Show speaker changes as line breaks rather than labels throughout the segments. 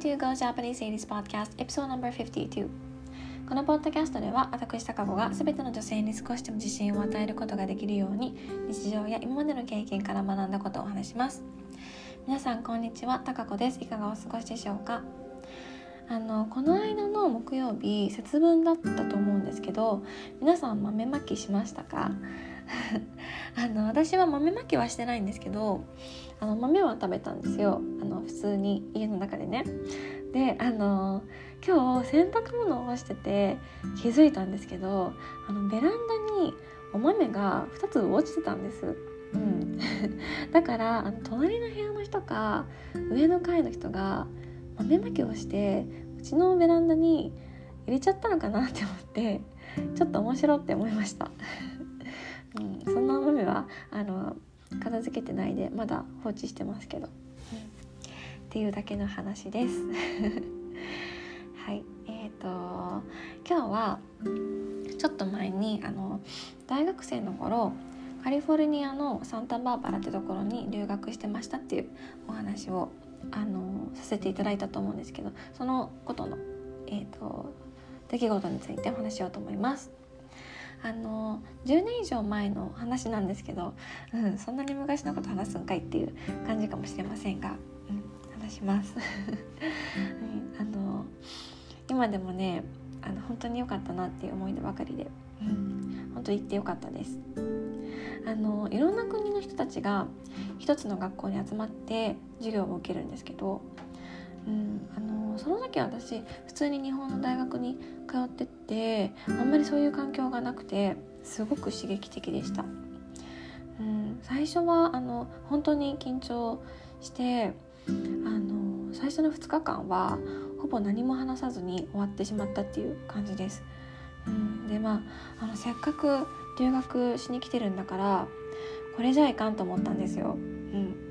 to Go Japanese Ladies Podcast Episode No.52 このポッドキャストでは私高子が全ての女性に少しでも自信を与えることができるように日常や今までの経験から学んだことをお話します。皆さんこんにちは。高子です。いかがお過ごしでしょうか？あのこの間の木曜日節分だったと思うんですけど皆さん豆まきしましたか？あの私は豆まきはしてないんですけどあの豆は食べたんですよあの普通に家の中でねであの今日洗濯物を干してて気づいたんですけどあのベランダにお豆が2つ落ちてたんです。うん、だからあの隣の部屋の人か上の階の人が豆まきをしてうちのベランダに入れちゃったのかなって思ってちょっと面白って思いました。うん、そんな豆はあの片付けてないでまだ放置してますけど、うん、っていうだけの話です。はい。えーと今日はちょっと前にあの大学生の頃カリフォルニアのサンタバーバラってところに留学してましたっていうお話をあのさせていただいたと思うんですけどそのことの、えーと出来事についてお話しようと思います。あの10年以上前の話なんですけど、うん、そんなに昔のこと話すんかいっていう感じかもしれませんが、うん、話します、う ん、あの今でもねあの本当に良かったなっていう思い出ばかりで、うん、本当行って良かったです。あのいろんな国の人たちが一つの学校に集まって授業を受けるんですけど、うん、あのその時私普通に日本の大学に通っててあんまりそういう環境がなくてすごく刺激的でした。うん、最初はあの本当に緊張してあの最初の2日間はほぼ何も話さずに終わってしまったっていう感じです。うん、でまああのせっかく留学しに来てるんだからこれじゃいかんと思ったんですよ。うん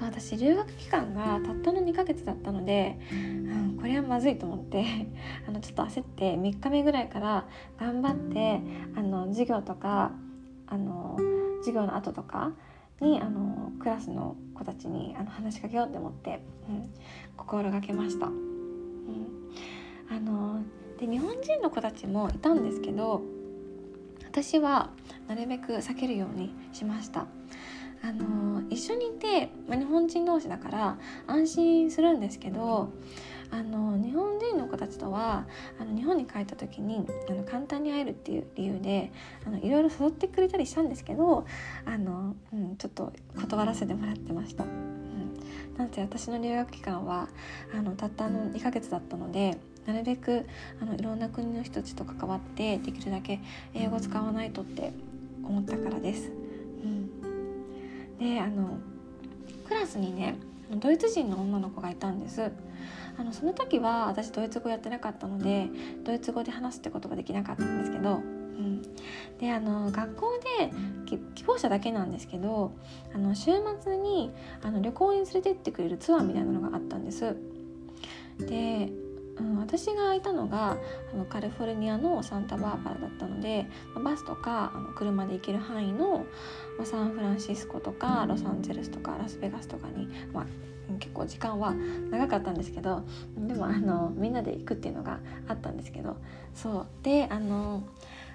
私留学期間がたったの2ヶ月だったので、うん、これはまずいと思って あのちょっと焦って3日目ぐらいから頑張ってあの授業とかあの授業の後とかにあのクラスの子たちにあの話しかけようって思って、うん、心がけました。うん、あので日本人の子たちもいたんですけど私はなるべく避けるようにしました。あの一緒にいて、ま、日本人同士だから安心するんですけどあの日本人の子たちとはあの日本に帰った時にあの簡単に会えるっていう理由であのいろいろ誘ってくれたりしたんですけどあの、うん、ちょっと断らせてもらってました。うん、なんせ私の留学期間はあのたったの2ヶ月だったのでなるべくあのいろんな国の人たちと関わってできるだけ英語使わないとって思ったからです。であのクラスにねドイツ人の女の子がいたんです。あのその時は私ドイツ語やってなかったのでドイツ語で話すってことができなかったんですけど、うん、であの学校で希望者だけなんですけどあの週末にあの旅行に連れてってくれるツアーみたいなのがあったんです。でうん、私がいたのがあのカリフォルニアのサンタバーバラだったのでバスとかあの車で行ける範囲の、まあ、サンフランシスコとかロサンゼルスとかラスベガスとかに、まあ、結構時間は長かったんですけどでもあのみんなで行くっていうのがあったんですけどそうであの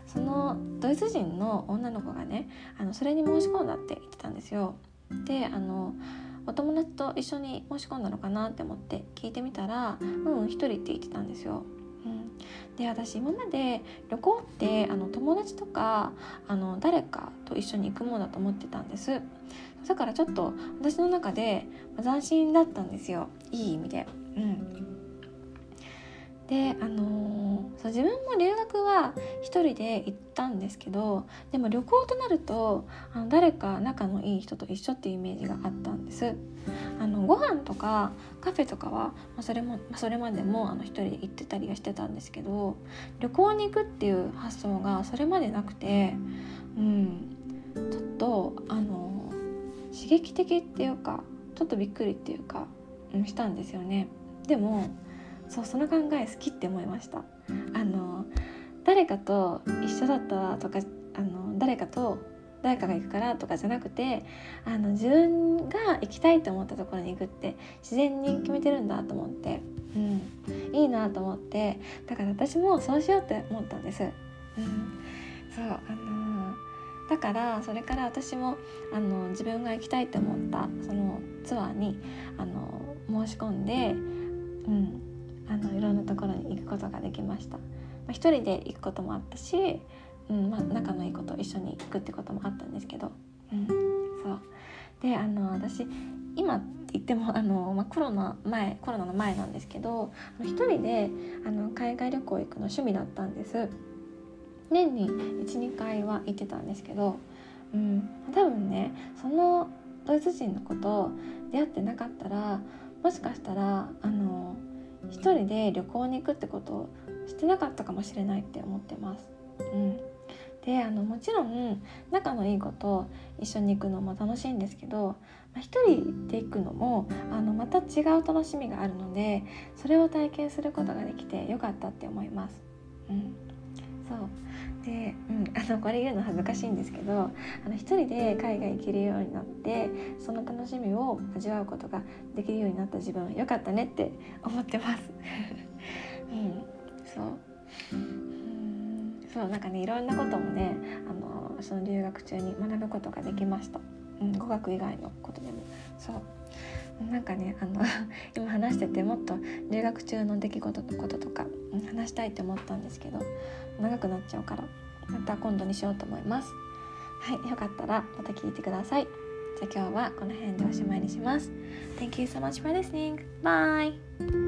そのドイツ人の女の子がねあのそれに申し込んだって言ってたんですよ。であのお友達と一緒に申し込んだのかなって思って聞いてみたらうん一人って言ってたんですよ。うん、で私今まで旅行ってあの友達とかあの誰かと一緒に行くものだと思ってたんですだからちょっと私の中で斬新だったんですよいい意味で。うんであのー、そう自分も留学は一人で行ったんですけどでも旅行となるとあの誰か仲のいい人と一緒っていうイメージがあったんです。あのご飯とかカフェとかは、まあ、それも、ま、それまでもあの一人で行ってたりはしてたんですけど旅行に行くっていう発想がそれまでなくてうんちょっとあの刺激的っていうかちょっとびっくりっていうか、うん、したんですよね。でもそうその考え好きって思いました。誰かと一緒だったとかあの誰かと誰かが行くからとかじゃなくてあの自分が行きたいと思ったところに行くって自然に決めてるんだと思って、うん、いいなと思ってだから私もそうしようって思ったんです。うん、そうあのー、だからそれから私もあの自分が行きたいと思ったそのツアーにあの申し込んで、うん、あのいろんなところに行くことができました。まあ、一人で行くこともあったしうんまあ、仲のいい子と一緒に行くってこともあったんですけど、うん、そう。であの私今って言ってもあの、まあ、コロナ前コロナの前なんですけど一人であの海外旅行行くの趣味だったんです。年に12回は行ってたんですけど、うん、多分ねそのドイツ人の子と出会ってなかったらもしかしたらあの一人で旅行に行くってことをしてなかったかもしれないって思ってます。うんであのもちろん仲のいい子と一緒に行くのも楽しいんですけど、まあ、一人で行くのもあのまた違う楽しみがあるのでそれを体験することができてよかったって思います。うん、そうで、うん、あのこれ言うの恥ずかしいんですけどあの一人で海外行けるようになってその楽しみを味わうことができるようになった自分よかったねって思ってます。うん、そうそうなんかねいろんなこともねあのその留学中に学ぶことができました、うん、語学以外のことでも。そう。なんかねあの 今話しててもっと留学中の出来事のこととか話したいって思ったんですけど長くなっちゃうからまた今度にしようと思います。はいよかったらまた聞いてください。じゃあ今日はこの辺でおしまいにします。Thank you so much for listening. Bye!